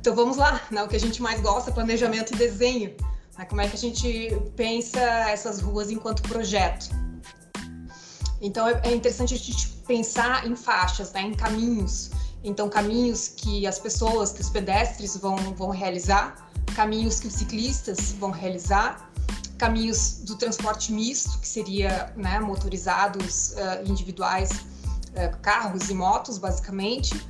Então vamos lá, né? o que a gente mais gosta, planejamento e desenho. Né? Como é que a gente pensa essas ruas enquanto projeto? Então é, é interessante a gente pensar em faixas, né? em caminhos. Então caminhos que as pessoas, que os pedestres vão, vão realizar, caminhos que os ciclistas vão realizar, caminhos do transporte misto, que seria né, motorizados uh, individuais, uh, carros e motos, basicamente,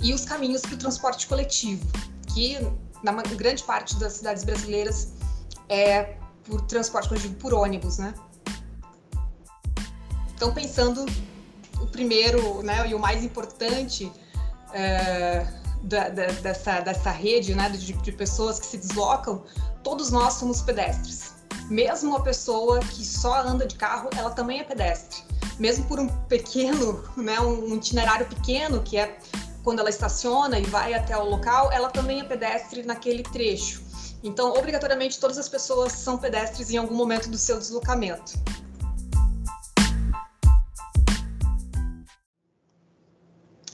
e os caminhos para o transporte coletivo, que na grande parte das cidades brasileiras é por transporte coletivo por ônibus, né? Então, pensando o primeiro né, e o mais importante é, da, da, dessa, dessa rede né, de, de pessoas que se deslocam, todos nós somos pedestres. Mesmo uma pessoa que só anda de carro, ela também é pedestre. Mesmo por um pequeno, né, um itinerário pequeno, que é quando ela estaciona e vai até o local, ela também é pedestre naquele trecho. Então, obrigatoriamente, todas as pessoas são pedestres em algum momento do seu deslocamento.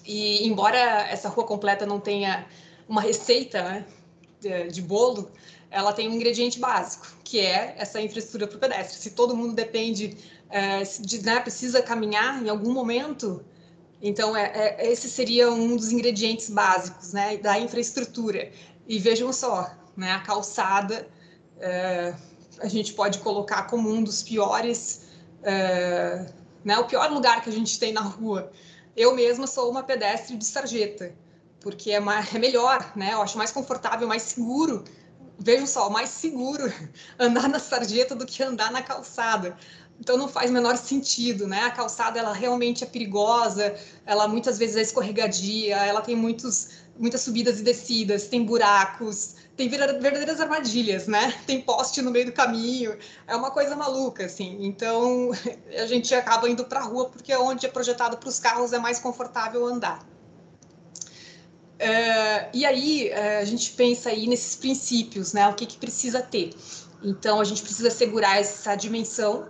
E embora essa rua completa não tenha uma receita né, de, bolo, ela tem um ingrediente básico, que é essa infraestrutura para o pedestre. Se todo mundo depende, é, de, né, precisa caminhar em algum momento, então, é, é, esse seria um dos ingredientes básicos né, da infraestrutura. E vejam só, né, a calçada é, a gente pode colocar como um dos piores, é, né, o pior lugar que a gente tem na rua. Eu mesma sou uma pedestre de sarjeta, porque é, mais, é melhor, né, eu acho mais confortável, mais seguro vejam só, mais seguro andar na sarjeta do que andar na calçada. Então não faz menor sentido, né? A calçada ela realmente é perigosa, ela muitas vezes é escorregadia, ela tem muitos, muitas subidas e descidas, tem buracos, tem verdadeiras armadilhas, né? Tem poste no meio do caminho, é uma coisa maluca, assim. Então a gente acaba indo para a rua porque é onde é projetado para os carros é mais confortável andar. Uh, e aí uh, a gente pensa aí nesses princípios, né? O que, que precisa ter? Então a gente precisa assegurar essa dimensão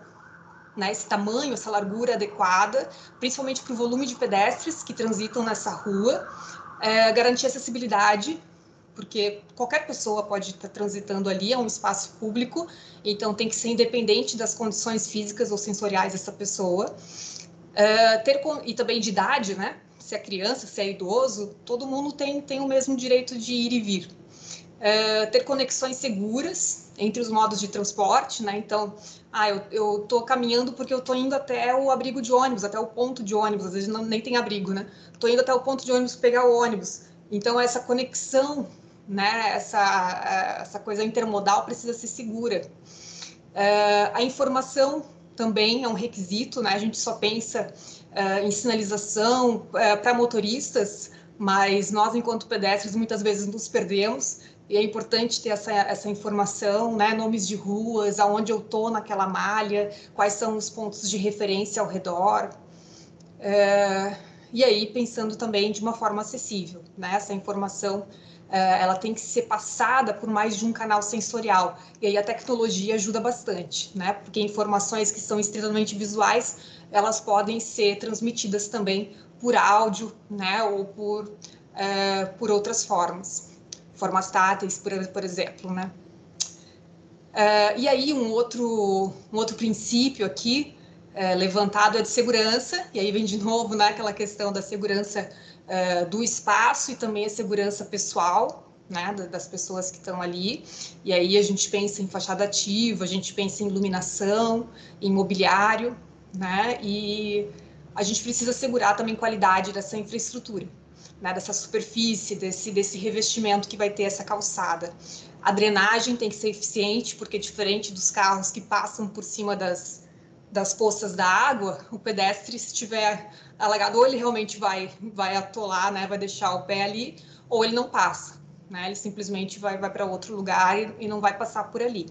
né, esse tamanho, essa largura adequada, principalmente para o volume de pedestres que transitam nessa rua, é, garantir acessibilidade, porque qualquer pessoa pode estar transitando ali, é um espaço público, então tem que ser independente das condições físicas ou sensoriais dessa pessoa. É, ter e também de idade, né? Se é criança, se é idoso, todo mundo tem, tem o mesmo direito de ir e vir. É, ter conexões seguras entre os modos de transporte, né? Então, ah, eu, eu tô caminhando porque eu tô indo até o abrigo de ônibus, até o ponto de ônibus, às vezes não, nem tem abrigo, né? Tô indo até o ponto de ônibus pegar o ônibus. Então, essa conexão, né? Essa, essa coisa intermodal precisa ser segura. É, a informação também é um requisito, né? A gente só pensa é, em sinalização é, para motoristas, mas nós, enquanto pedestres, muitas vezes nos perdemos e é importante ter essa, essa informação, né? Nomes de ruas, aonde eu tô naquela malha, quais são os pontos de referência ao redor. É, e aí, pensando também de uma forma acessível, né? Essa informação é, ela tem que ser passada por mais de um canal sensorial. E aí a tecnologia ajuda bastante, né? Porque informações que são extremamente visuais, elas podem ser transmitidas também por áudio, né? Ou por, é, por outras formas formas táteis, por, por exemplo, né? Uh, e aí um outro, um outro princípio aqui uh, levantado é de segurança, e aí vem de novo né, aquela questão da segurança uh, do espaço e também a segurança pessoal, né, das pessoas que estão ali. E aí a gente pensa em fachada ativa, a gente pensa em iluminação, em mobiliário, né, e a gente precisa assegurar também qualidade dessa infraestrutura né, dessa superfície, desse, desse revestimento que vai ter essa calçada. A drenagem tem que ser eficiente, porque diferente dos carros que passam por cima das, das poças da água, o pedestre, se estiver alagado, ou ele realmente vai, vai atolar, né, vai deixar o pé ali, ou ele não passa. Né, ele simplesmente vai, vai para outro lugar e, e, não vai passar por ali.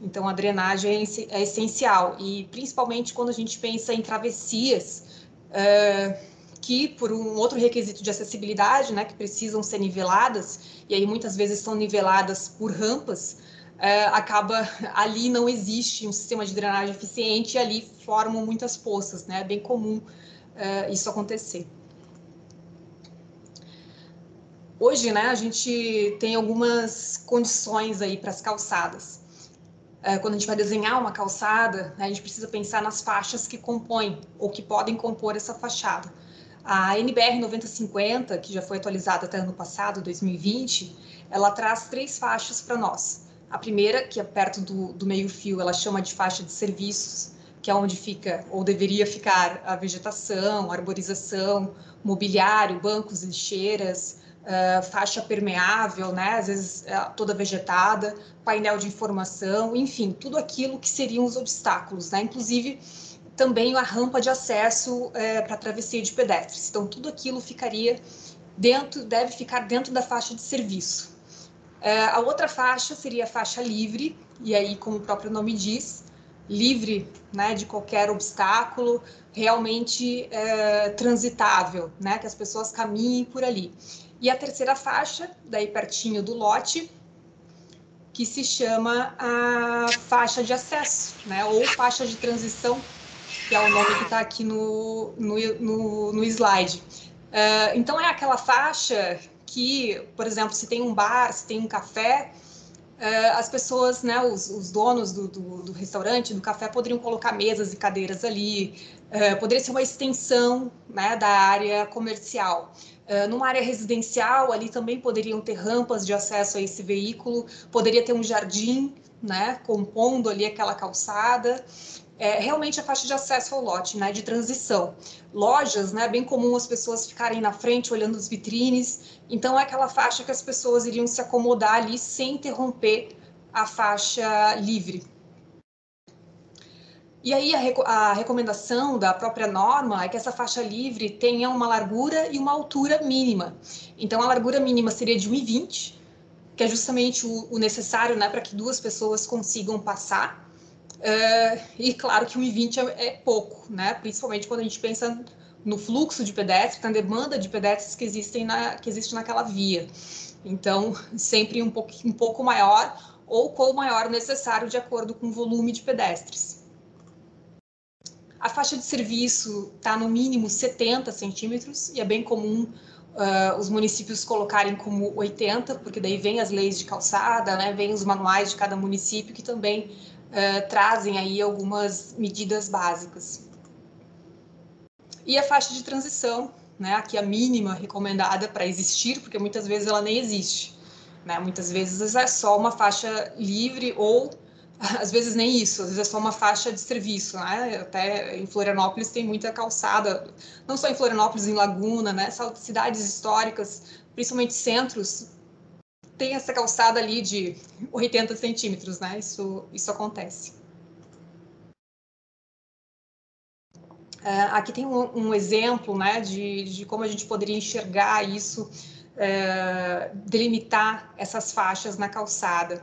Então, a drenagem é, é essencial, e principalmente quando a gente pensa em travessias. Uh, que por um outro requisito de acessibilidade, né, que precisam ser niveladas, e aí muitas vezes são niveladas por rampas, é, acaba ali não existe um sistema de drenagem eficiente e ali formam muitas poças, né? É bem comum é, isso acontecer. Hoje, né, a gente tem algumas condições aí para as calçadas. É, quando a gente vai desenhar uma calçada, né, a gente precisa pensar nas faixas que compõem ou que podem compor essa fachada. A NBR 9050, que já foi atualizada até ano passado, 2020, ela traz três faixas para nós. A primeira, que é perto do, do meio-fio, ela chama de faixa de serviços, que é onde fica ou deveria ficar a vegetação, arborização, mobiliário, bancos, lixeiras, uh, faixa permeável, né? às vezes uh, toda vegetada, painel de informação, enfim, tudo aquilo que seriam os obstáculos, né? inclusive também a rampa de acesso uh, para travessia de pedestres. Então, tudo aquilo ficaria dentro, deve ficar dentro da faixa de serviço. a outra faixa seria a faixa livre, e aí, como o próprio nome diz, livre né, de qualquer obstáculo, realmente é, transitável, né, que as pessoas caminhem por ali. E a terceira faixa, daí pertinho do lote, que se chama a faixa de acesso, né? Ou faixa de transição, que é o nome que está aqui no, no, no, no slide. Uh, então, é aquela faixa que, por exemplo, se tem um bar, se tem um café, uh, as pessoas, né, os, os donos do, do, do, restaurante, do café, poderiam colocar mesas e cadeiras ali, uh, poderia ser uma extensão né, da área comercial. Uh, numa área residencial, ali também poderiam ter rampas de acesso a esse veículo, poderia ter um jardim, né, compondo ali aquela calçada. É realmente a faixa de acesso ao lote, né, de transição. Lojas, né, bem comum as pessoas ficarem na frente olhando as vitrines, então é aquela faixa que as pessoas iriam se acomodar ali sem interromper a faixa livre, e aí a, a, recomendação da própria norma é que essa faixa livre tenha uma largura e uma altura mínima. Então a largura mínima seria de 1,20, que é justamente o, o necessário né, para que duas pessoas consigam passar. Uh, e claro que 1,20 é, é pouco, né? principalmente quando a gente pensa no fluxo de pedestres, na demanda de pedestres que, existem na, que existe naquela via. Então, sempre um pouco, um pouco maior ou com o maior necessário de acordo com o volume de pedestres. A faixa de serviço está no mínimo 70 centímetros e é bem comum uh, os municípios colocarem como 80, porque daí vem as leis de calçada, né, vem os manuais de cada município que também uh, trazem aí algumas medidas básicas. E a faixa de transição, né, aqui a mínima recomendada para existir, porque muitas vezes ela nem existe. Né? Muitas vezes é só uma faixa livre ou às vezes nem isso, às vezes é só uma faixa de serviço, né? Até em Florianópolis tem muita calçada, não só em Florianópolis, em Laguna, né? Cidades históricas, principalmente centros, tem essa calçada ali de 80 centímetros, né? Isso, isso acontece. É, aqui tem um, um, exemplo, né, de, de como a gente poderia enxergar isso, é, delimitar essas faixas na calçada.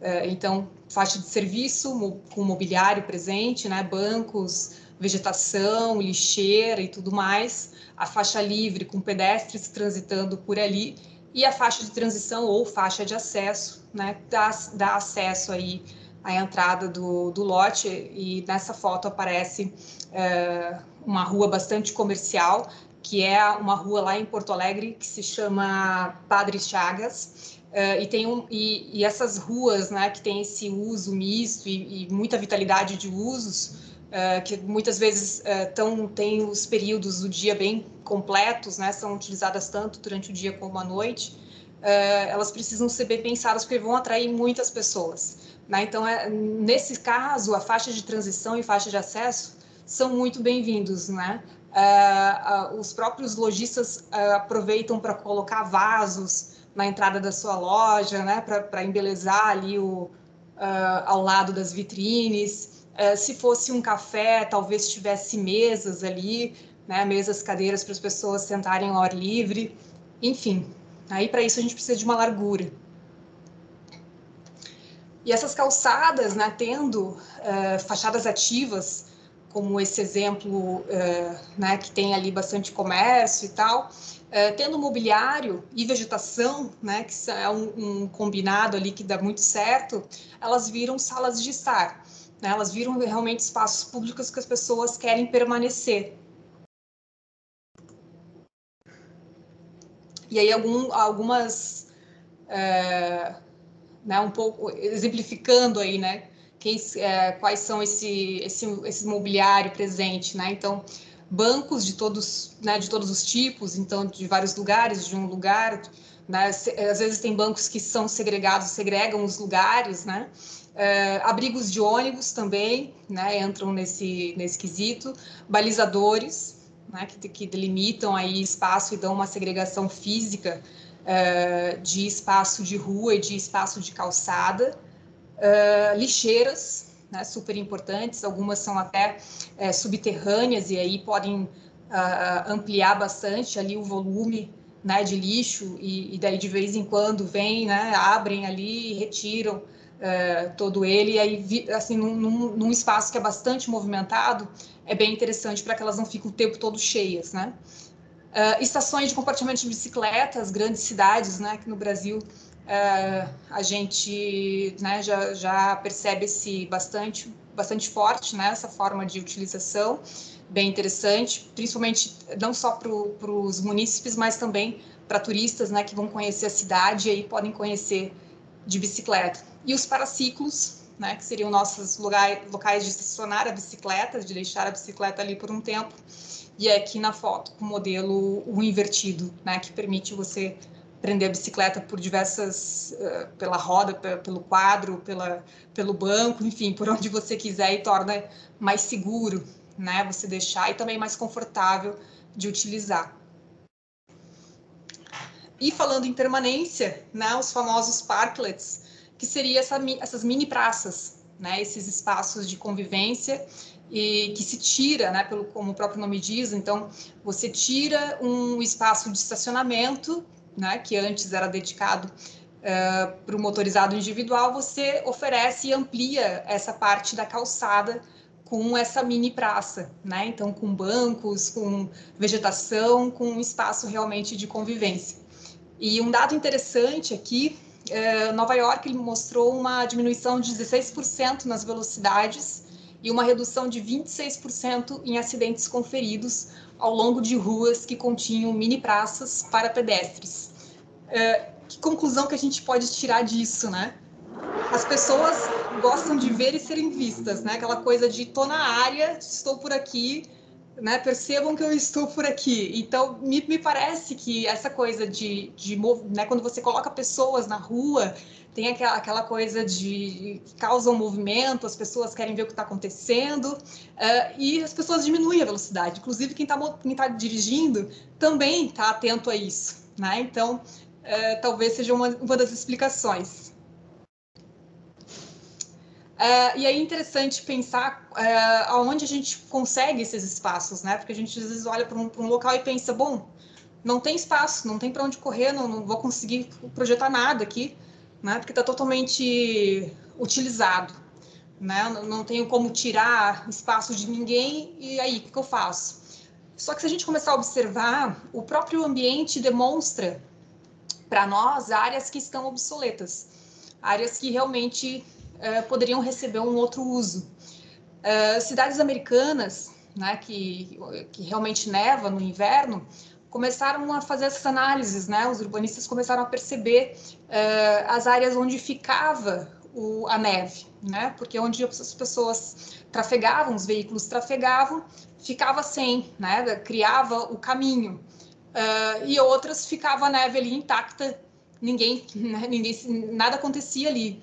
É, então, faixa de serviço com mobiliário presente, né, bancos, vegetação, lixeira e tudo mais, a faixa livre com pedestres transitando por ali e a faixa de transição ou faixa de acesso, né, dá, dá acesso aí à entrada do, do lote. E nessa foto aparece é, uma rua bastante comercial, que é uma rua lá em Porto Alegre que se chama Padre Chagas, Uh, e, tem um, e, e, essas ruas né, que tem esse uso misto e, e muita vitalidade de usos, uh, que muitas vezes uh, tão, têm os períodos do dia bem completos, né, são utilizadas tanto durante o dia como à noite, elas precisam ser bem pensadas porque vão atrair muitas pessoas. Né? Então, é, nesse caso, a faixa de transição e faixa de acesso são muito bem-vindos. Né? os próprios lojistas aproveitam para colocar vasos, na entrada da sua loja, né, para embelezar ali o, uh, ao lado das vitrines. Uh, se fosse um café, talvez tivesse mesas ali, né, mesas, cadeiras para as pessoas sentarem ao ar livre. Enfim, aí para isso a gente precisa de uma largura. E essas calçadas, né, tendo uh, fachadas ativas, como esse exemplo, uh, né, que tem ali bastante comércio e tal, tendo mobiliário e vegetação, né, que é um, um, combinado ali que dá muito certo, elas viram salas de estar, né, elas viram realmente espaços públicos que as pessoas querem permanecer. E aí algum, algumas, é, né, um pouco exemplificando aí, né, quem, é, quais são esse, esse, esse mobiliário presente, né? Então, bancos de todos, né, de todos os tipos, então de vários lugares, de um lugar, né? Às vezes tem bancos que são segregados, segregam os lugares, né? É, abrigos de ônibus também, né? Entram nesse nesse quesito, balizadores, né? Que, que delimitam aí espaço e dão uma segregação física é, de espaço de rua e de espaço de calçada uh, lixeiras, né, super importantes, algumas são até é, subterrâneas e aí podem ampliar bastante ali o volume né, de lixo e, e, daí de vez em quando vem, né, abrem ali e retiram uh, todo ele e aí assim num, num, num, espaço que é bastante movimentado é bem interessante para que elas não fiquem o tempo todo cheias, né? Uh, estações de compartilhamento de bicicletas, grandes cidades, né, que no Brasil Uh, a gente né, já, já percebe esse bastante, bastante forte né, forma de utilização, bem interessante, principalmente não só para os munícipes, mas também para turistas né, que vão conhecer a cidade e aí podem conhecer de bicicleta. E os paraciclos, né, que seriam nossos lugares, locais de estacionar a bicicleta, de deixar a bicicleta ali por um tempo, e é aqui na foto com o modelo o invertido, né, que permite você prender a bicicleta por diversas, uh, pela roda, pelo quadro, pela, pelo banco, enfim, por onde você quiser e torna mais seguro, né? Você deixar e também mais confortável de utilizar. E falando em permanência, né, os famosos parklets, que seria essa, essas mini praças, né, esses espaços de convivência e que se tira, né, pelo como o próprio nome diz, então você tira um espaço de estacionamento né, que antes era dedicado uh, para o motorizado individual, você oferece e amplia essa parte da calçada com essa mini praça, né? Então, com bancos, com vegetação, com um espaço realmente de convivência. E um dado interessante aqui, Nova York ele mostrou uma diminuição de 16% nas velocidades e uma redução de 26% em acidentes conferidos ao longo de ruas que continham mini praças para pedestres. É, que conclusão que a gente pode tirar disso, né? As pessoas gostam de ver e serem vistas, né? Aquela coisa de tô na área, estou por aqui, né? Percebam que eu estou por aqui. Então, me, me parece que essa coisa de, de né? quando você coloca pessoas na rua, tem aquela, aquela coisa de que causa um movimento, as pessoas querem ver o que está acontecendo, uh, e as pessoas diminuem a velocidade. Inclusive, quem está quem tá dirigindo também está atento a isso. Né? Então, uh, talvez seja uma, uma das explicações. Uh, e é interessante pensar uh, aonde a gente consegue esses espaços, né? Porque a gente às vezes olha para um, um, local e pensa, bom, não tem espaço, não tem para onde correr, não, não, vou conseguir projetar nada aqui né? Porque está totalmente utilizado, né? Não, não tenho como tirar espaço de ninguém e aí o que, que eu faço? Só que se a gente começar a observar, o próprio ambiente demonstra para nós áreas que estão obsoletas, áreas que realmente uh, poderiam receber um outro uso. Uh, cidades americanas, né, que, que realmente neva no inverno, começaram a fazer essas análises, né? Os urbanistas começaram a perceber uh, as áreas onde ficava o, a neve, né? Porque onde as pessoas trafegavam, os veículos trafegavam, ficava sem, né? Criava o caminho. Uh, e outras ficava a neve ali intacta, ninguém, né? ninguém nada acontecia ali.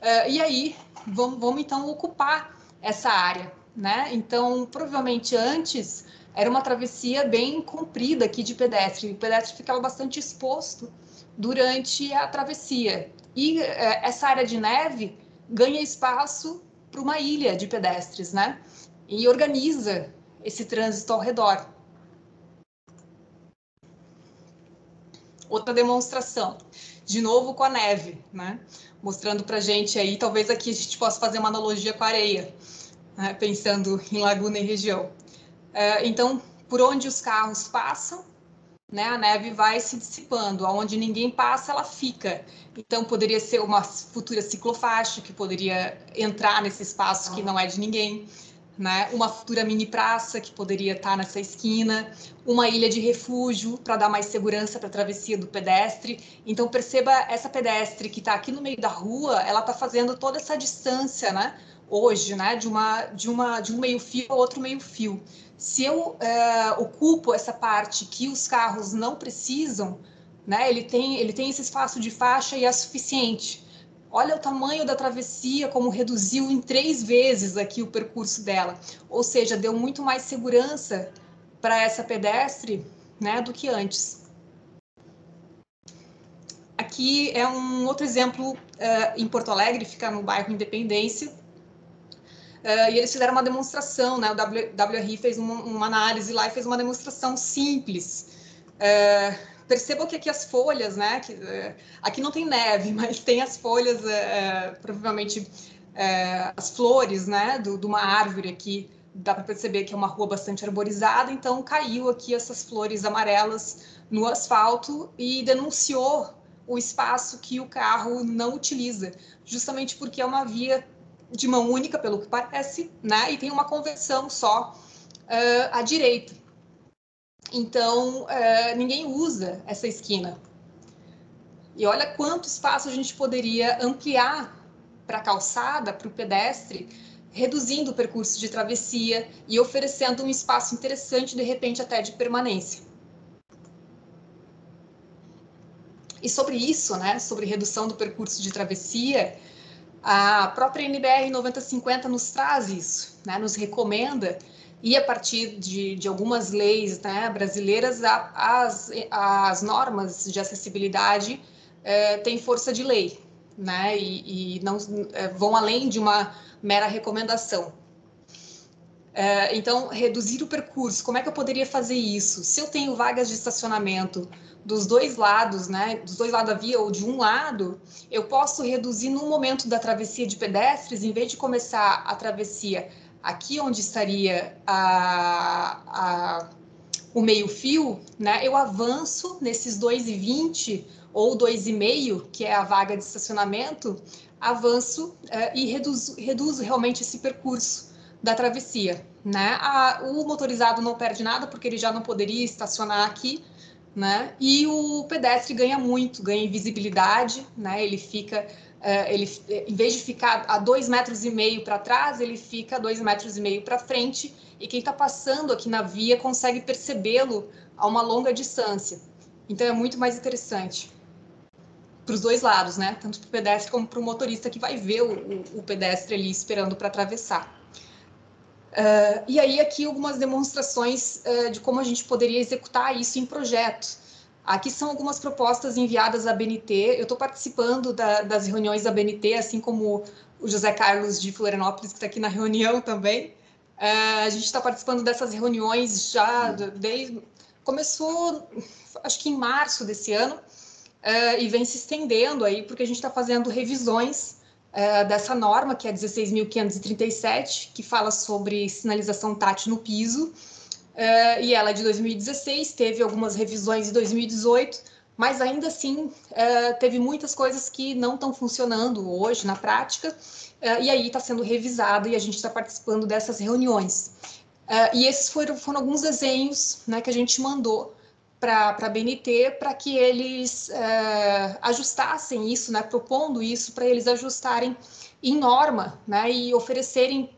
Uh, e aí, vamos, vamos então ocupar essa área, né? Então, provavelmente antes era uma travessia bem comprida aqui de pedestre. O pedestre ficava bastante exposto durante a travessia. E é, essa área de neve ganha espaço para uma ilha de pedestres, né? E organiza esse trânsito ao redor. Outra demonstração, de novo com a neve, né? Mostrando para gente aí, talvez aqui a gente possa fazer uma analogia com a areia, né? pensando em laguna e região. É, então, por onde os carros passam, né, a neve vai se dissipando. Aonde ninguém passa, ela fica. Então, poderia ser uma futura ciclofaixa que poderia entrar nesse espaço que não é de ninguém. Né? Uma futura mini praça que poderia estar nessa esquina, uma ilha de refúgio para dar mais segurança para a travessia do pedestre. Então perceba essa pedestre que está aqui no meio da rua, ela está fazendo toda essa distância, né? Hoje, né? De uma de uma de um meio fio a outro meio fio. Se eu é, ocupo essa parte que os carros não precisam, né? Ele tem ele tem esse espaço de faixa e é suficiente. Olha o tamanho da travessia, como reduziu em três vezes aqui o percurso dela. Ou seja, deu muito mais segurança para essa pedestre né, do que antes. Aqui é um outro exemplo uh, em Porto Alegre, fica no bairro Independência. Uh, e eles fizeram uma demonstração, né? O WRI fez uma, uma, análise lá e fez uma demonstração simples. Uh, Percebam que aqui as folhas, né? Que, é, aqui não tem neve, mas tem as folhas, é, provavelmente é, as flores, né? Do, de uma árvore aqui. Dá para perceber que é uma rua bastante arborizada, então caiu aqui essas flores amarelas no asfalto e denunciou o espaço que o carro não utiliza, justamente porque é uma via de mão única, pelo que parece, né? E tem uma conversão só uh, à direita. Então, é, ninguém usa essa esquina. E olha quanto espaço a gente poderia ampliar para a calçada, para o pedestre, reduzindo o percurso de travessia e oferecendo um espaço interessante, de repente até de permanência. E sobre isso, né, sobre redução do percurso de travessia, a própria NBR 9050 nos traz isso, né, nos recomenda e a partir de, de algumas leis né, brasileiras, a, as, as normas de acessibilidade é, têm força de lei, né, e, e não é, vão além de uma mera recomendação. É, então, reduzir o percurso, como é que eu poderia fazer isso? Se eu tenho vagas de estacionamento dos dois lados, né, dos dois lados da via ou de um lado, eu posso reduzir no momento da travessia de pedestres, em vez de começar a travessia aqui onde estaria a, a, o meio-fio, né, eu avanço nesses 2,20 ou 2,5, que é a vaga de estacionamento, avanço uh, e reduzo, reduzo realmente esse percurso da travessia. Né? A, o motorizado não perde nada, porque ele já não poderia estacionar aqui, né? e o pedestre ganha muito, ganha visibilidade, né? ele fica ele, em vez de ficar a dois metros e meio para trás, ele fica a dois metros e meio para frente, e quem está passando aqui na via consegue percebê-lo a uma longa distância. Então é muito mais interessante para os dois lados, né? Tanto para o pedestre como para o motorista que vai ver o, o, o pedestre ali esperando para atravessar. Uh, e aí aqui algumas demonstrações uh, de como a gente poderia executar isso em projetos. Aqui são algumas propostas enviadas à BNT. Eu estou participando da, das reuniões da BNT, assim como o José Carlos de Florianópolis, que está aqui na reunião também. Uh, a gente está participando dessas reuniões já desde. Começou, acho que em março desse ano, uh, e vem se estendendo aí, porque a gente está fazendo revisões uh, dessa norma, que é 16.537, que fala sobre sinalização tátil no piso. Uh, e ela é de 2016, teve algumas revisões em 2018, mas ainda assim uh, teve muitas coisas que não estão funcionando hoje na prática, uh, e aí está sendo revisada e a gente está participando dessas reuniões. e esses foram, foram, alguns desenhos né, que a gente mandou para a BNT para que eles ajustassem isso, né, propondo isso para eles ajustarem em norma né, e oferecerem,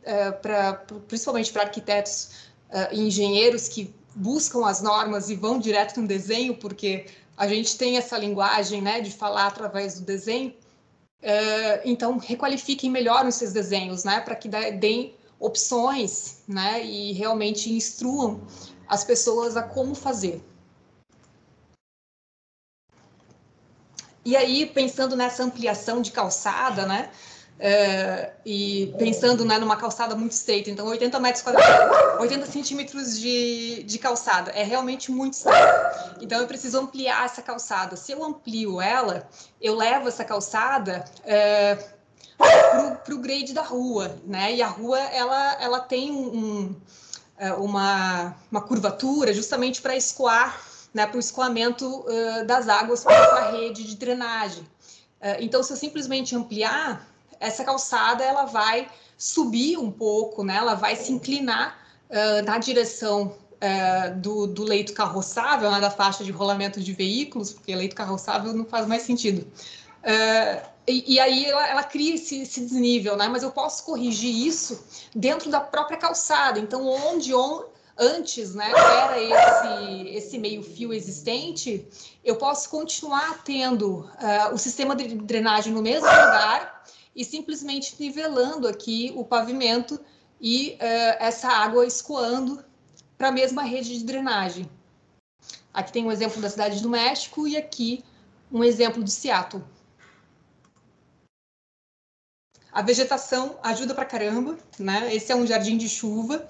pra, principalmente para arquitetos uh, engenheiros que buscam as normas e vão direto no desenho, porque a gente tem essa linguagem né, de falar através do desenho. Uh, então, requalifiquem melhor os seus desenhos, né, para que deem opções né, e realmente instruam as pessoas a como fazer. E aí, pensando nessa ampliação de calçada, né, é, e pensando né, numa calçada muito estreita, então 80 metros quadrados, 80 centímetros de, de calçada, é realmente muito estreito. Então eu preciso ampliar essa calçada. Se eu amplio ela, eu levo essa calçada é, para o grade da rua, né? E a rua ela, ela tem um, é, uma, uma curvatura justamente para escoar, né, para o escoamento uh, das águas para a rede de drenagem. Uh, então, se eu simplesmente ampliar, essa calçada ela vai subir um pouco, né? Ela vai se inclinar uh, na direção uh, do, do, leito carroçável, né? da faixa de rolamento de veículos, porque leito carroçável não faz mais sentido. Uh, e, e, aí ela, ela cria esse, esse, desnível, né? Mas eu posso corrigir isso dentro da própria calçada. Então, onde on, antes, né, era esse, esse meio fio existente, eu posso continuar tendo uh, o sistema de drenagem no mesmo lugar e simplesmente nivelando aqui o pavimento e uh, essa água escoando para a mesma rede de drenagem. Aqui tem um exemplo da cidade do México e aqui um exemplo de Seattle. A vegetação ajuda para caramba, né? Esse é um jardim de chuva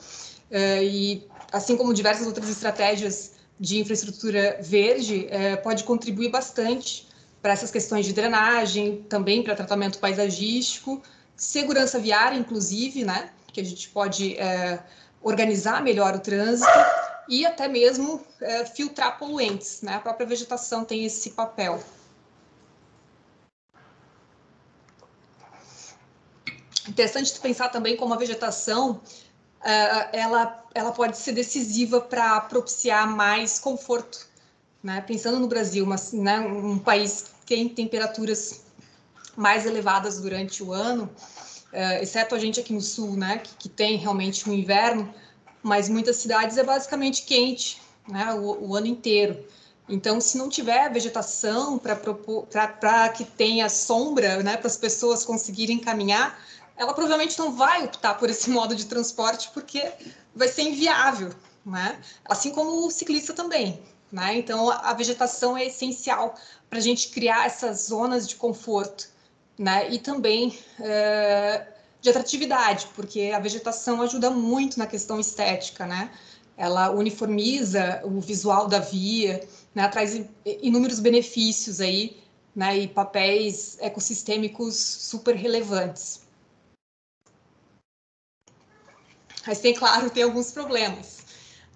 uh, e, assim como diversas outras estratégias de infraestrutura verde, uh, pode contribuir bastante para essas questões de drenagem, também para tratamento paisagístico, segurança viária, inclusive, né? Que a gente pode uh, organizar melhor o trânsito e até mesmo filtrar poluentes, né? A própria vegetação tem esse papel. Interessante pensar também como a vegetação uh, ela, ela pode ser decisiva para propiciar mais conforto. Né? Pensando no Brasil, mas, né, um país que tem temperaturas mais elevadas durante o ano, uh, exceto a gente aqui no sul, né, que, que, tem realmente um inverno, mas muitas cidades é basicamente quente né, o, o ano inteiro. Então, se não tiver vegetação para que tenha sombra, né, para as pessoas conseguirem caminhar, ela provavelmente não vai optar por esse modo de transporte porque vai ser inviável, né? Assim como o ciclista também, né? Então a vegetação é essencial para a gente criar essas zonas de conforto, né? E também é, de atratividade, porque a vegetação ajuda muito na questão estética, né? Ela uniformiza o visual da via, né? traz inúmeros benefícios aí, né? E papéis ecossistêmicos super relevantes. Mas tem, claro, tem alguns problemas.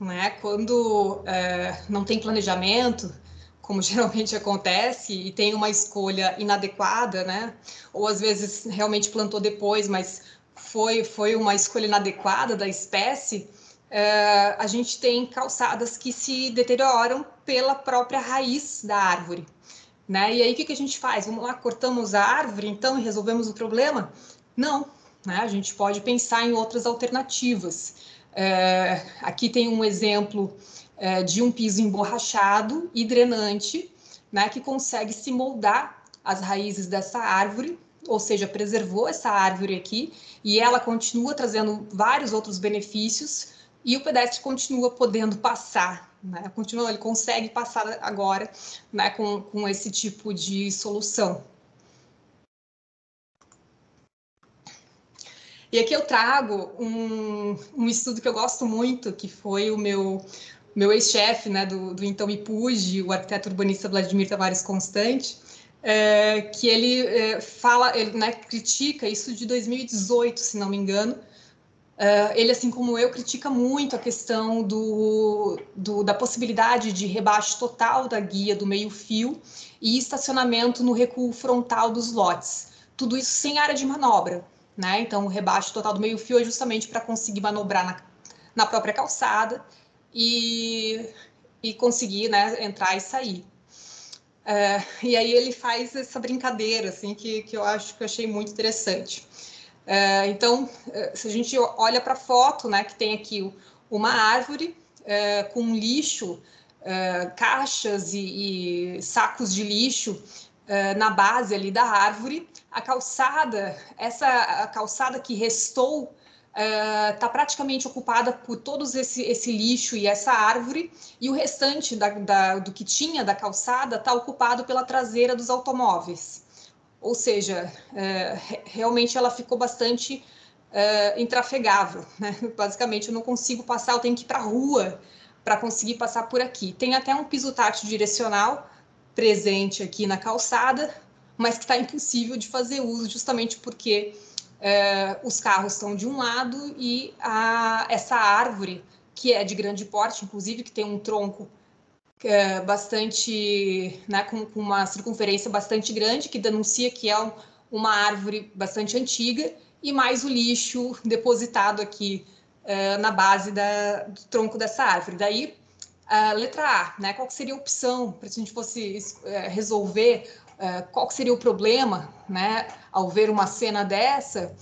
Né? Quando é, não tem planejamento, como geralmente acontece, e tem uma escolha inadequada, né? ou às vezes realmente plantou depois, mas foi, foi uma escolha inadequada da espécie, é, a gente tem calçadas que se deterioram pela própria raiz da árvore. Né? E aí o que, que a gente faz? Vamos lá, cortamos a árvore então e resolvemos o problema? Não, né? A gente pode pensar em outras alternativas. É, aqui tem um exemplo é, de um piso emborrachado e drenante, né, que consegue se moldar as raízes dessa árvore, ou seja, preservou essa árvore aqui e ela continua trazendo vários outros benefícios e o pedestre continua podendo passar, né? Continua, ele consegue passar agora, né, com, com esse tipo de solução. E aqui eu trago um, um estudo que eu gosto muito, que foi o meu meu ex-chefe né, do, do então IPUG, o arquiteto urbanista Vladimir Tavares Constante, é, que ele é, fala, ele né, critica isso de 2018, se não me engano. É, ele, assim como eu, critica muito a questão do, do, da possibilidade de rebaixo total da guia do meio-fio e estacionamento no recuo frontal dos lotes. Tudo isso sem área de manobra né? Então, o rebaixo total do meio-fio é justamente para conseguir manobrar na, na própria calçada e, e conseguir né, entrar e sair. É, e aí ele faz essa brincadeira, assim, que, que eu acho que eu achei muito interessante. É, então, é, se a gente olha para a foto, né, que tem aqui uma árvore é, com lixo, é, caixas e, e, sacos de lixo é, na base ali da árvore, a calçada, essa calçada que restou está uh, praticamente ocupada por todos esse, esse lixo e essa árvore, e o restante da, da, do que tinha da calçada está ocupado pela traseira dos automóveis. Ou seja, uh, realmente ela ficou bastante uh, intrafegável. Né? Basicamente, eu não consigo passar, eu tenho que ir para a rua para conseguir passar por aqui. Tem até um piso direcional presente aqui na calçada, mas que está impossível de fazer uso justamente porque é, os carros estão de um lado e a, essa árvore, que é de grande porte, inclusive que tem um tronco é, bastante, né, com, com, uma circunferência bastante grande, que denuncia que é um, uma árvore bastante antiga e mais o lixo depositado aqui uh, na base da, do tronco dessa árvore. Daí, uh, letra A, né? Qual seria a opção para se a gente fosse resolver qual seria o problema, né? Ao ver uma cena dessa,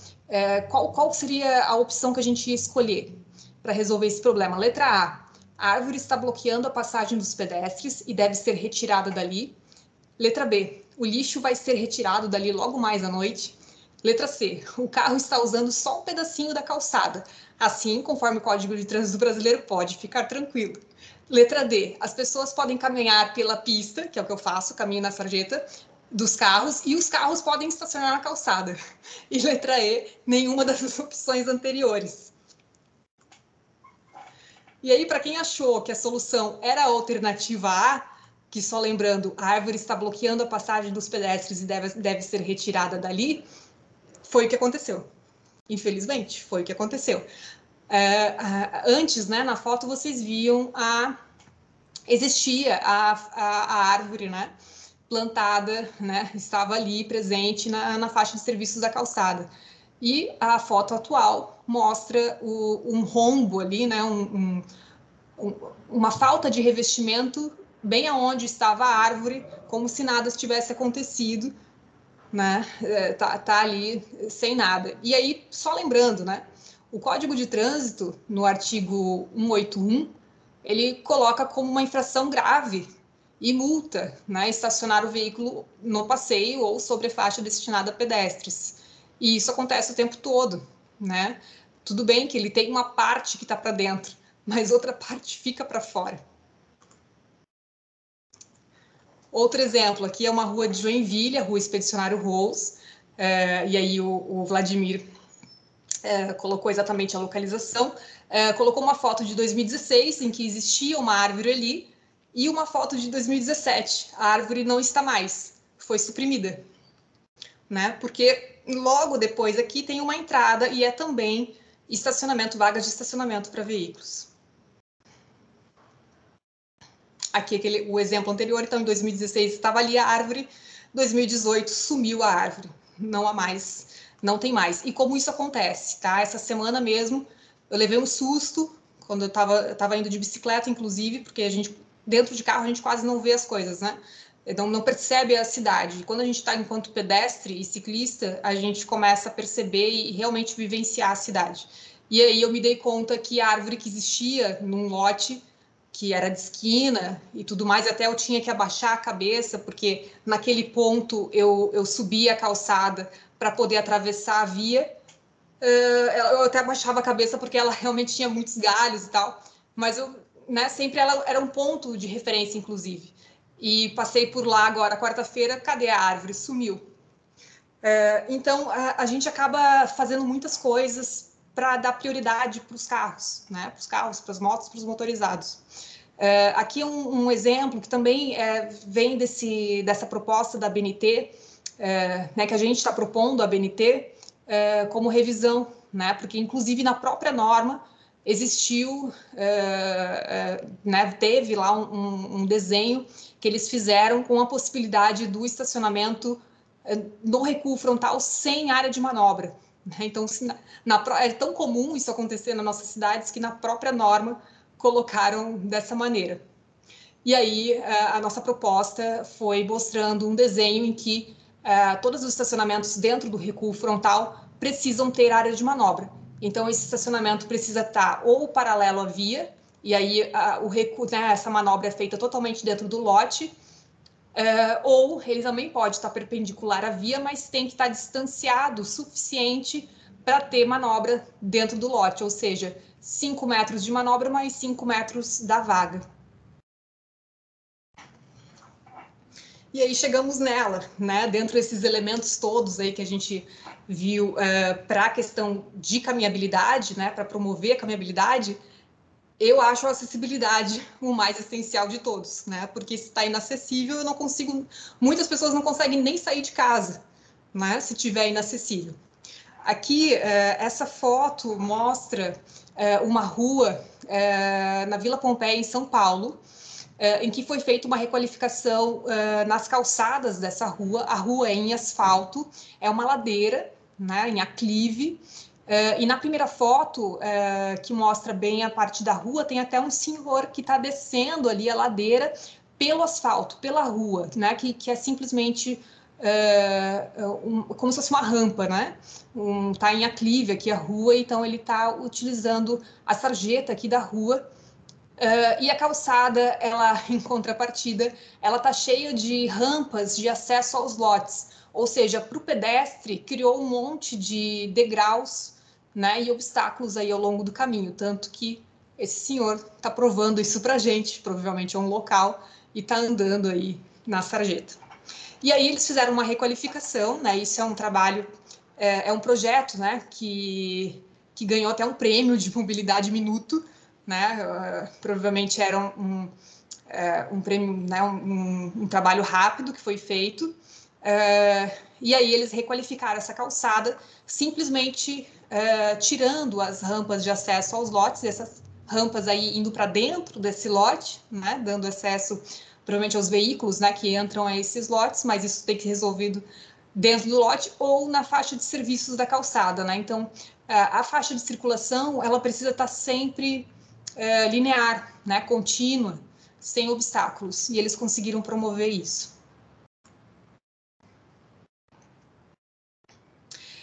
qual, qual seria a opção que a gente ia escolher para resolver esse problema? Letra A, a árvore está bloqueando a passagem dos pedestres e deve ser retirada dali. Letra B, o lixo vai ser retirado dali logo mais à noite. Letra C. O carro está usando só um pedacinho da calçada. Assim, conforme o Código de Trânsito Brasileiro, pode ficar tranquilo. Letra D. As pessoas podem caminhar pela pista, que é o que eu faço, caminho na sarjeta, dos carros, e os carros podem estacionar na calçada. E letra E. Nenhuma das opções anteriores. E aí, para quem achou que a solução era a alternativa A, que só lembrando, a árvore está bloqueando a passagem dos pedestres e deve, deve ser retirada dali, foi o que aconteceu. Infelizmente, foi o que aconteceu. É, antes, né, na foto, vocês viam a existia a, a, a, árvore, né, plantada, né, estava ali presente na, na faixa de serviços da calçada. E a foto atual mostra o, um rombo ali, né, um, um, uma falta de revestimento bem aonde estava a árvore, como se nada tivesse acontecido, né? É, tá, tá ali sem nada. E aí, só lembrando, né? O Código de Trânsito, no artigo 181, ele coloca como uma infração grave e multa, né? Estacionar o veículo no passeio ou sobre faixa destinada a pedestres. E isso acontece o tempo todo, né? Tudo bem que ele tem uma parte que está para dentro, mas outra parte fica para fora. Outro exemplo, aqui é uma rua de Joinville, a rua Expedicionário Rose, é, e aí o, o Vladimir é, colocou exatamente a localização, é, colocou uma foto de 2016, em que existia uma árvore ali, e uma foto de 2017. A árvore não está mais, foi suprimida. Né? Porque logo depois aqui tem uma entrada e é também estacionamento, vagas de estacionamento para veículos aqui aquele, o exemplo anterior, então em 2016 estava ali a árvore, 2018 sumiu a árvore, não há mais, não tem mais. E como isso acontece, tá? Essa semana mesmo eu levei um susto quando eu estava tava indo de bicicleta, inclusive, porque a gente dentro de carro a gente quase não vê as coisas, né? Então não percebe a cidade. E quando a gente está enquanto pedestre e ciclista, a gente começa a perceber e realmente vivenciar a cidade. E aí eu me dei conta que a árvore que existia num lote que era de esquina e tudo mais, até eu tinha que abaixar a cabeça, porque naquele ponto eu, eu subia a calçada para poder atravessar a via. Uh, eu até abaixava a cabeça porque ela realmente tinha muitos galhos e tal, mas eu, né, sempre ela era um ponto de referência, inclusive. E passei por lá agora, quarta-feira, cadê a árvore? Sumiu. Uh, então, a, gente acaba fazendo muitas coisas para dar prioridade para os carros, né? Para os carros, para as motos, para os motorizados. É, aqui é um, um, exemplo que também é, vem desse, dessa proposta da BNT, é, né, que a gente está propondo a BNT é, como revisão, né? Porque inclusive na própria norma existiu, é, é, né, teve lá um, um, desenho que eles fizeram com a possibilidade do estacionamento no recuo frontal sem área de manobra. Né? Então, na, na, é tão comum isso acontecer nas nossas cidades que na própria norma colocaram dessa maneira. E aí, a nossa proposta foi mostrando um desenho em que uh, todos os estacionamentos dentro do recuo frontal precisam ter área de manobra. Então, esse estacionamento precisa estar ou paralelo à via, e aí uh, o recuo, né, essa manobra é feita totalmente dentro do lote, Uh, ou ele também pode estar perpendicular à via, mas tem que estar distanciado o suficiente para ter manobra dentro do lote, ou seja, 5 metros de manobra mais 5 metros da vaga. E aí chegamos nela, né? Dentro desses elementos todos aí que a gente viu eh, para a questão de caminhabilidade, né? Para promover a caminhabilidade, eu acho a acessibilidade o mais essencial de todos, né? Porque se está inacessível, eu não consigo. Muitas pessoas não conseguem nem sair de casa, né? Se tiver inacessível. Aqui, uh, essa foto mostra é, uma rua é, na Vila Pompeia, em São Paulo, em que foi feita uma requalificação nas calçadas dessa rua. A rua é em asfalto, é uma ladeira, né, em aclive, Uh, e na primeira foto, que mostra bem a parte da rua, tem até um senhor que está descendo ali a ladeira pelo asfalto, pela rua, né? Que, que é simplesmente uh, um, como se fosse uma rampa, né? Um, tá em aclive aqui a rua, então ele está utilizando a sarjeta aqui da rua. E a calçada, ela, em contrapartida, ela tá cheia de rampas de acesso aos lotes. Ou seja, para o pedestre, criou um monte de degraus né, e obstáculos aí ao longo do caminho, tanto que esse senhor está provando isso para a gente, provavelmente é um local, e está andando aí na sarjeta. E aí eles fizeram uma requalificação, né, isso é um trabalho, é, é um projeto, né, que, que ganhou até um prêmio de mobilidade minuto, né, uh, provavelmente era um, um, é, um prêmio, né, um, um, trabalho rápido que foi feito, uh, e aí eles requalificaram essa calçada simplesmente uh, tirando as rampas de acesso aos lotes, essas rampas aí indo para dentro desse lote, né, dando acesso provavelmente aos veículos, né, que entram a esses lotes, mas isso tem que ser resolvido dentro do lote ou na faixa de serviços da calçada, né? Então, a faixa de circulação ela precisa estar tá sempre uh, linear, né, contínua, sem obstáculos. E eles conseguiram promover isso.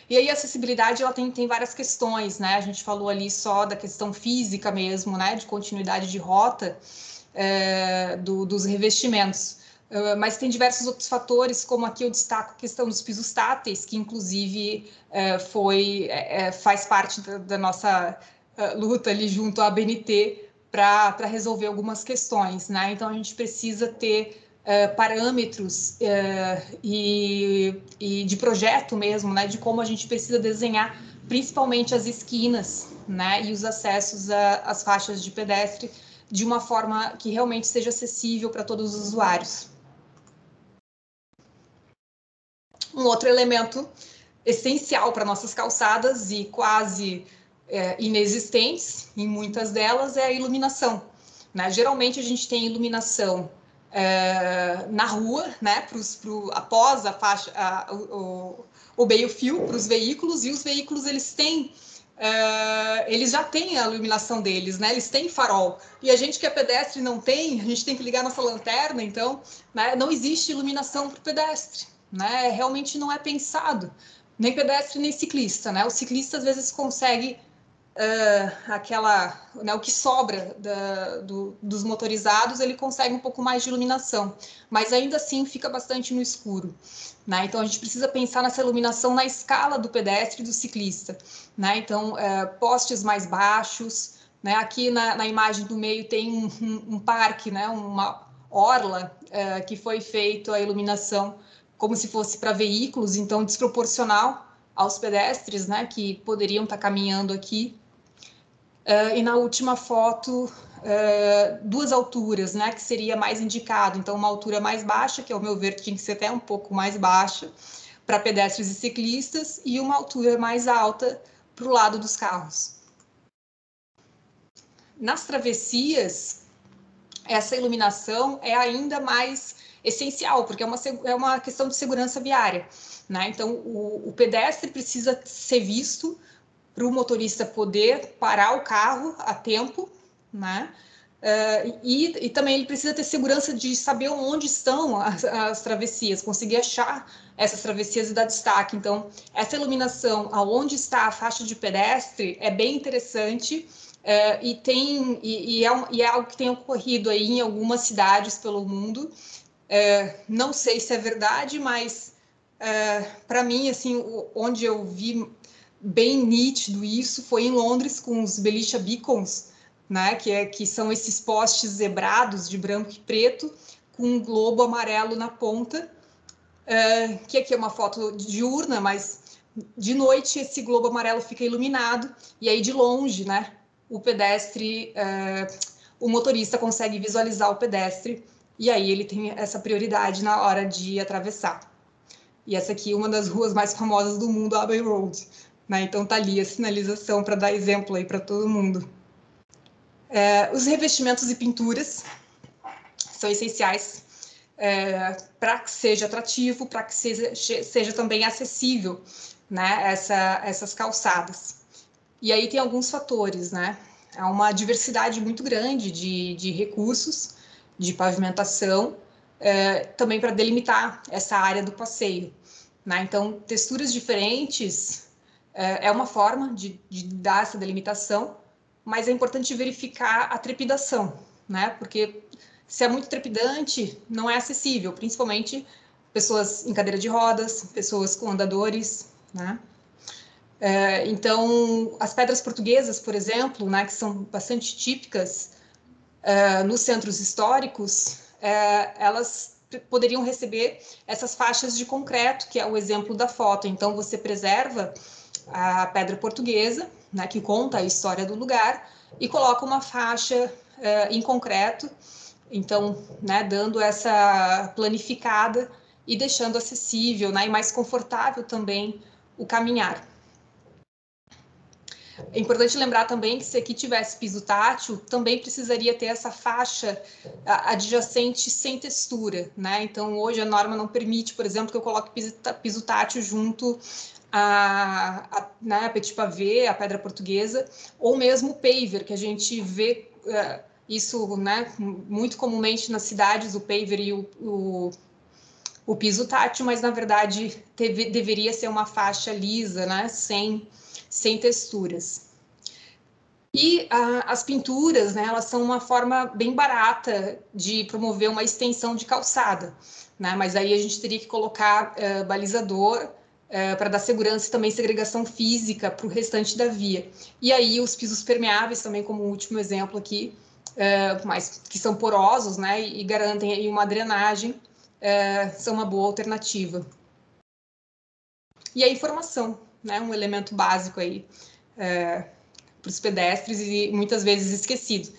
E aí a acessibilidade ela tem, tem várias questões, né? A gente falou ali só da questão física mesmo, né? De continuidade de rota é, do, dos revestimentos. Uh, mas tem diversos outros fatores, como aqui eu destaco a questão dos pisos táteis, que inclusive uh, foi, uh, faz parte da, da nossa luta ali junto à BNT para resolver algumas questões, né? Então a gente precisa ter uh, parâmetros uh, e, e, de projeto mesmo, né, de como a gente precisa desenhar principalmente as esquinas, né, e os acessos às faixas de pedestre de uma forma que realmente seja acessível para todos os usuários. Um outro elemento essencial para nossas calçadas e quase é, inexistentes em muitas delas é a iluminação. Né? Geralmente a gente tem iluminação é, na rua, né, pros, pro, após a faixa, a, o, o meio-fio para os veículos, e os veículos eles têm Uh, eles já têm a iluminação deles, né? Eles têm farol. E a gente que é pedestre não tem, a gente tem que ligar nossa lanterna, então né, não existe iluminação para o pedestre, né? Realmente não é pensado, nem pedestre nem ciclista, né? O ciclista às vezes consegue uh, aquela, né, o que sobra da, do, dos motorizados, ele consegue um pouco mais de iluminação, mas ainda assim fica bastante no escuro. Né? Então a gente precisa pensar nessa iluminação na escala do pedestre e do ciclista. Né? Então, uh, postes mais baixos, né? aqui na, na, imagem do meio tem um, um, um parque, né? uma orla uh, que foi feito a iluminação como se fosse para veículos, então desproporcional aos pedestres, né, que poderiam estar caminhando aqui. Uh, e na última foto, uh, duas alturas, né, que seria mais indicado. Então, uma altura mais baixa, que ao meu ver tinha que ser até um pouco mais baixa, para pedestres e ciclistas, e uma altura mais alta para o lado dos carros. Nas travessias, essa iluminação é ainda mais essencial, porque é uma, é uma questão de segurança viária. Né? Então, o, o pedestre precisa ser visto para o motorista poder parar o carro a tempo, né? Uh, e, e, também ele precisa ter segurança de saber onde estão as, as, travessias, conseguir achar essas travessias e dar destaque. Então, essa iluminação aonde está a faixa de pedestre é bem interessante uh, e tem e, e, é um, e, é algo que tem ocorrido aí em algumas cidades pelo mundo. Uh, não sei se é verdade, mas para mim, assim, onde eu vi bem nítido isso foi em Londres com os Belisha Beacons, né, que, é, que são esses postes zebrados de branco e preto com um globo amarelo na ponta, uh, que aqui é uma foto diurna, mas de noite esse globo amarelo fica iluminado e aí de longe, né, o pedestre, uh, o motorista consegue visualizar o pedestre e aí ele tem essa prioridade na hora de atravessar. E essa aqui é uma das ruas mais famosas do mundo, Abbey Road. Né? Então tá ali a sinalização para dar exemplo aí para todo mundo. É, os revestimentos e pinturas. são essenciais é, para que seja atrativo, para que seja, seja também acessível né, essa, essas calçadas. E aí tem alguns fatores, né? Há uma diversidade muito grande de, de recursos de pavimentação, é, também para delimitar essa área do passeio. Né? Então, texturas diferentes é, é uma forma de, de, dar essa delimitação, mas é importante verificar a trepidação, né? porque se é muito trepidante, não é acessível, principalmente pessoas em cadeira de rodas, pessoas com andadores, né? É, então, as pedras portuguesas, por exemplo, né, que são bastante típicas é, nos centros históricos, é, elas poderiam receber essas faixas de concreto, que é o exemplo da foto. Então, você preserva a pedra portuguesa, né, que conta a história do lugar, e coloca uma faixa é, em concreto, então, né, dando essa planificada e deixando acessível né, e mais confortável também o caminhar. É importante lembrar também que se aqui tivesse piso tátil, também precisaria ter essa faixa adjacente sem textura, né? Então, hoje a norma não permite, por exemplo, que eu coloque piso tátil junto a, a, né, a petit pavé, a pedra portuguesa, ou mesmo o paver, que a gente vê uh, isso né, muito comumente nas cidades, o paver e o, o, o piso tátil, mas na verdade teve, deveria ser uma faixa lisa, né, sem sem texturas. E as pinturas, né, elas são uma forma bem barata de promover uma extensão de calçada, né, mas aí a gente teria que colocar uh, balizador uh, para dar segurança e também segregação física para o restante da via. E aí os pisos permeáveis também, como último exemplo aqui, uh, mas que são porosos, né, e, garantem aí uma drenagem, são uma boa alternativa. E a informação, né, um elemento básico aí é, para os pedestres e muitas vezes esquecido.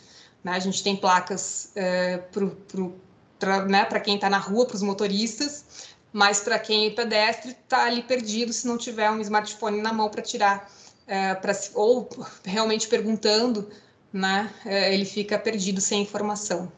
Né? A gente tem placas é, para né, quem está na rua, para os motoristas, mas para quem é pedestre está ali perdido se não tiver um smartphone na mão para tirar, é, pra, ou realmente perguntando, né, é, ele fica perdido sem informação.